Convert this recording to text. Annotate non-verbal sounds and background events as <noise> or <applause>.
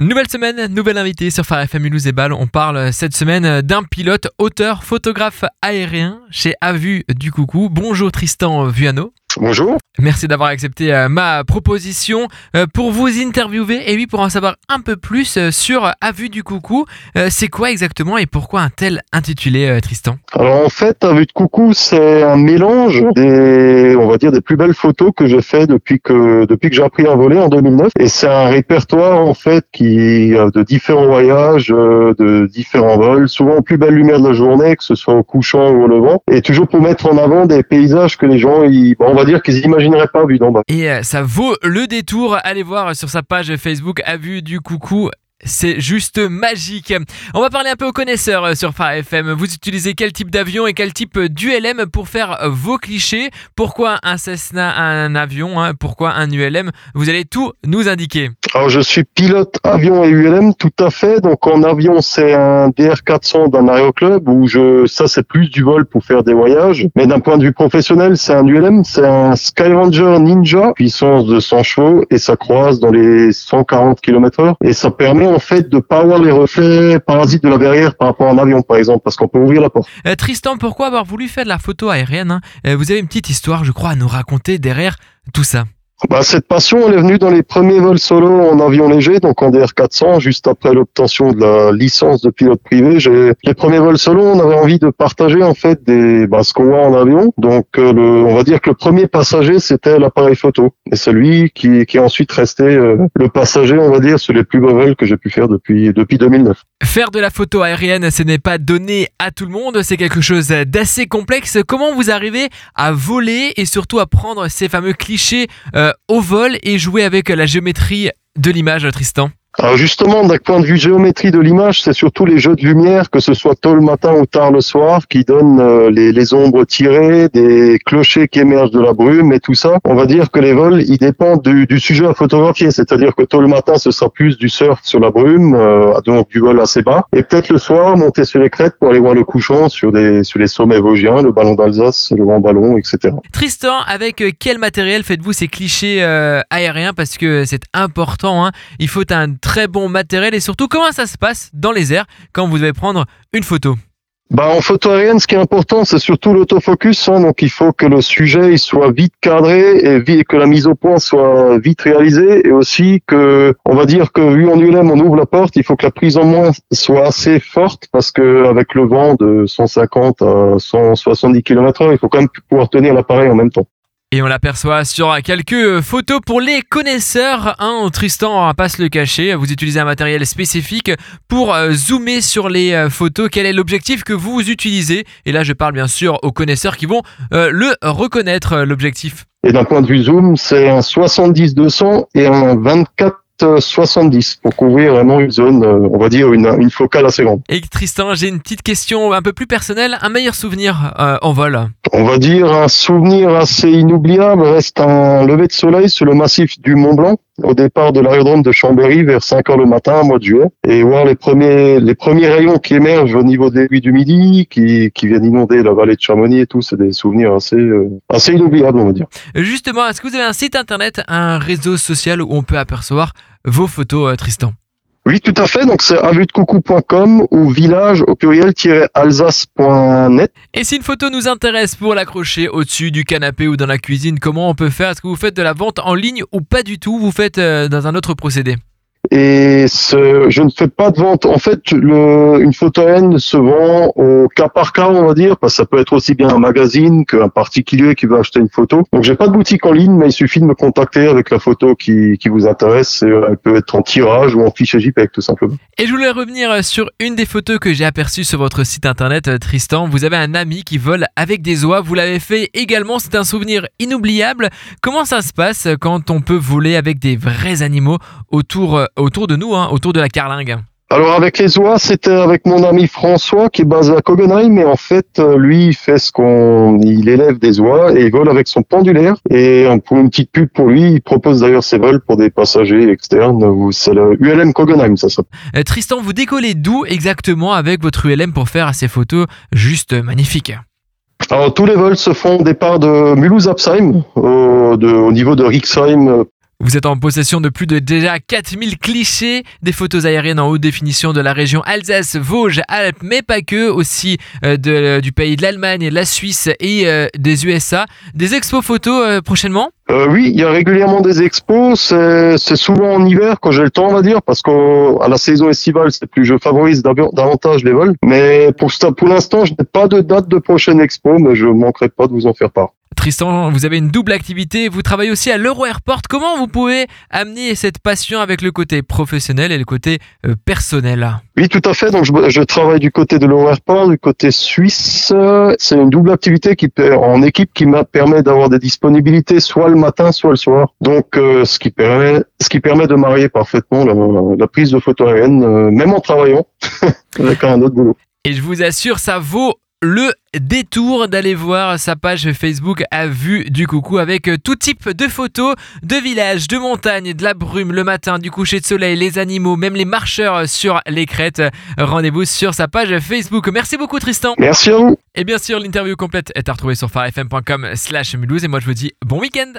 Nouvelle semaine, nouvelle invitée sur Phare FM et. On parle cette semaine d'un pilote, auteur, photographe aérien chez Avu du Coucou. Bonjour Tristan Vuano. Bonjour. Merci d'avoir accepté euh, ma proposition euh, pour vous interviewer et oui pour en savoir un peu plus euh, sur A vue du coucou. C'est quoi exactement et pourquoi un tel intitulé Tristan? Alors en fait, A vue de coucou, c'est un mélange des on va dire des plus belles photos que j'ai fait depuis que depuis que j'ai appris à voler en 2009 et c'est un répertoire en fait qui de différents voyages, de différents vols, souvent en plus belle lumière de la journée que ce soit au couchant ou au levant et toujours pour mettre en avant des paysages que les gens ils, on dire qu'ils n'imagineraient pas vu d'en bas. Et euh, ça vaut le détour. Allez voir sur sa page Facebook A vu du coucou. C'est juste magique. On va parler un peu aux connaisseurs euh, sur Phare FM. Vous utilisez quel type d'avion et quel type d'ULM pour faire vos clichés? Pourquoi un Cessna, un avion hein? Pourquoi un ULM Vous allez tout nous indiquer. Alors je suis pilote avion et ULM tout à fait. Donc en avion c'est un DR400 d'un aéroclub où je ça c'est plus du vol pour faire des voyages. Mais d'un point de vue professionnel c'est un ULM, c'est un Skyranger Ninja puissance de 100 chevaux et ça croise dans les 140 km/h et ça permet en fait de pas avoir les reflets parasites de la barrière par rapport à un avion par exemple parce qu'on peut ouvrir la porte. Euh, Tristan, pourquoi avoir voulu faire de la photo aérienne hein? Euh, Vous avez une petite histoire, je crois, à nous raconter derrière tout ça. Bah, cette passion, elle est venue dans les premiers vols solo en avion léger, donc en DR400, juste après l'obtention de la licence de pilote privé. J'ai les premiers vols solo, on avait envie de partager en fait des bah, ce qu'on voit en avion. Donc, euh, le, on va dire que le premier passager, c'était l'appareil photo, et c'est lui qui, qui est ensuite resté euh, le passager, on va dire, sur les plus beaux vols que j'ai pu faire depuis depuis 2009. Faire de la photo aérienne, ce n'est pas donné à tout le monde, c'est quelque chose d'assez complexe. Comment vous arrivez à voler et surtout à prendre ces fameux clichés euh, au vol et jouer avec la géométrie de l'image, Tristan alors justement, d'un point de vue géométrie de l'image, c'est surtout les jeux de lumière, que ce soit tôt le matin ou tard le soir, qui donnent euh, les, ombres tirées, des clochers qui émergent de la brume et tout ça. On va dire que les vols, ils dépendent du, sujet à photographier, c'est-à-dire que tôt le matin, ce sera plus du surf sur la brume, euh, donc du vol assez bas, et peut-être le soir, monter sur les crêtes pour aller voir le couchant sur, des, sur les sommets vosgiens, le ballon d'Alsace, le grand ballon, etc. Tristan, avec quel matériel faites-vous ces clichés euh, aériens? Parce que c'est important, hein. il faut un très bon matériel et surtout comment ça se passe dans les airs quand vous devez prendre une photo bah, en photo aérienne, ce qui est important, c'est surtout l'autofocus. Hein, donc, il faut que le sujet il soit vite cadré et que la mise au point soit vite réalisée, et aussi que, on va dire que vu en ULM, on ouvre la porte, il faut que la prise en main soit assez forte parce que avec le vent de 150 à 170 km/h, il faut quand même pouvoir tenir l'appareil en même temps. Et on l'aperçoit sur quelques photos pour les connaisseurs. Hein, Tristan va pas se le cacher. Vous utilisez un matériel spécifique pour euh, zoomer sur les euh, photos. Quel est l'objectif que vous utilisez? Et là, je parle bien sûr aux connaisseurs qui vont euh, le reconnaître, l'objectif. Et d'un point de vue zoom, c'est un 70-200 et un 24 70 pour couvrir vraiment une zone, euh, on va dire une, une focale assez grande. Et Tristan, j'ai une petite question un peu plus personnelle. Un meilleur souvenir euh, en vol? On va dire un souvenir assez inoubliable reste un lever de soleil sur le massif du Mont Blanc au départ de l'aérodrome de Chambéry vers 5 heures le matin, mois de juillet, et voir les premiers, les premiers rayons qui émergent au niveau des rues du Midi, qui, qui viennent inonder la vallée de Chamonix et tout, c'est des souvenirs assez, euh, assez inoubliables, on va dire. Justement, est-ce que vous avez un site internet, un réseau social où on peut apercevoir vos photos, euh, Tristan? Oui, tout à fait. Donc c'est avutdecoucou.com ou village au pluriel-alsace.net. Et si une photo nous intéresse pour l'accrocher au-dessus du canapé ou dans la cuisine, comment on peut faire? Est-ce que vous faites de la vente en ligne ou pas du tout? Vous faites euh, dans un autre procédé? Et ce, je ne fais pas de vente. En fait, le, une photo N se vend au cas par cas, on va dire, parce que ça peut être aussi bien un magazine qu'un particulier qui veut acheter une photo. Donc, j'ai pas de boutique en ligne, mais il suffit de me contacter avec la photo qui, qui vous intéresse. Elle peut être en tirage ou en fichier JPEG, tout simplement. Et je voulais revenir sur une des photos que j'ai aperçues sur votre site internet, Tristan. Vous avez un ami qui vole avec des oies. Vous l'avez fait également. C'est un souvenir inoubliable. Comment ça se passe quand on peut voler avec des vrais animaux autour autour de nous, hein, autour de la carlingue alors avec les oies, c'était avec mon ami François qui est basé à Kogenheim, mais en fait, euh, lui, il fait ce qu'on, il élève des oies et il vole avec son pendulaire. Et pour une petite pub pour lui, il propose d'ailleurs ses vols pour des passagers externes. C'est le ULM Kogenheim, ça s'appelle. Euh, Tristan, vous décollez d'où exactement avec votre ULM pour faire ces photos juste magnifiques? Alors tous les vols se font au départ de Mulhouse-Apsheim, au, au, niveau de Rixheim Vous êtes en possession de plus de déjà 4000 clichés, des photos aériennes en haute définition de la région Alsace, Vosges, Alpes, mais pas que, aussi euh, de, du pays de l'Allemagne, la Suisse et euh, des USA. Des expos photos euh, prochainement? Oui, il y a régulièrement des expos. C'est souvent en hiver quand j'ai le temps, on va dire, parce qu'à la saison estivale, c'est plus, je favorise davantage les vols. Mais pour, pour l'instant, je n'ai pas de date de prochaine expo, mais je manquerai pas de vous en faire part. Tristan, vous avez une double activité, vous travaillez aussi à l'Euro Airport. Comment vous pouvez amener cette passion avec le côté professionnel et le côté euh, personnel? Oui, tout à fait. Donc, je, travaille du côté de l'Euro Airport, du côté suisse. C'est une double activité qui en équipe qui m'a permet d'avoir des disponibilités soit le matin, soit le soir. Donc, euh, ce qui permet, ce qui permet de marier parfaitement la, prise de photo aérienne, euh, même en travaillant <laughs> avec un autre boulot. Et je vous assure, ça vaut le détour d'aller voir sa page Facebook à vue du coucou avec tout type de photos de villages, de montagnes, de la brume le matin, du coucher de soleil, les animaux, même les marcheurs sur les crêtes. Rendez-vous sur sa page Facebook. Merci beaucoup Tristan. Merci à vous. Et bien sûr, l'interview complète est à retrouver sur farfm.com slash mulhouse et moi je vous dis bon week-end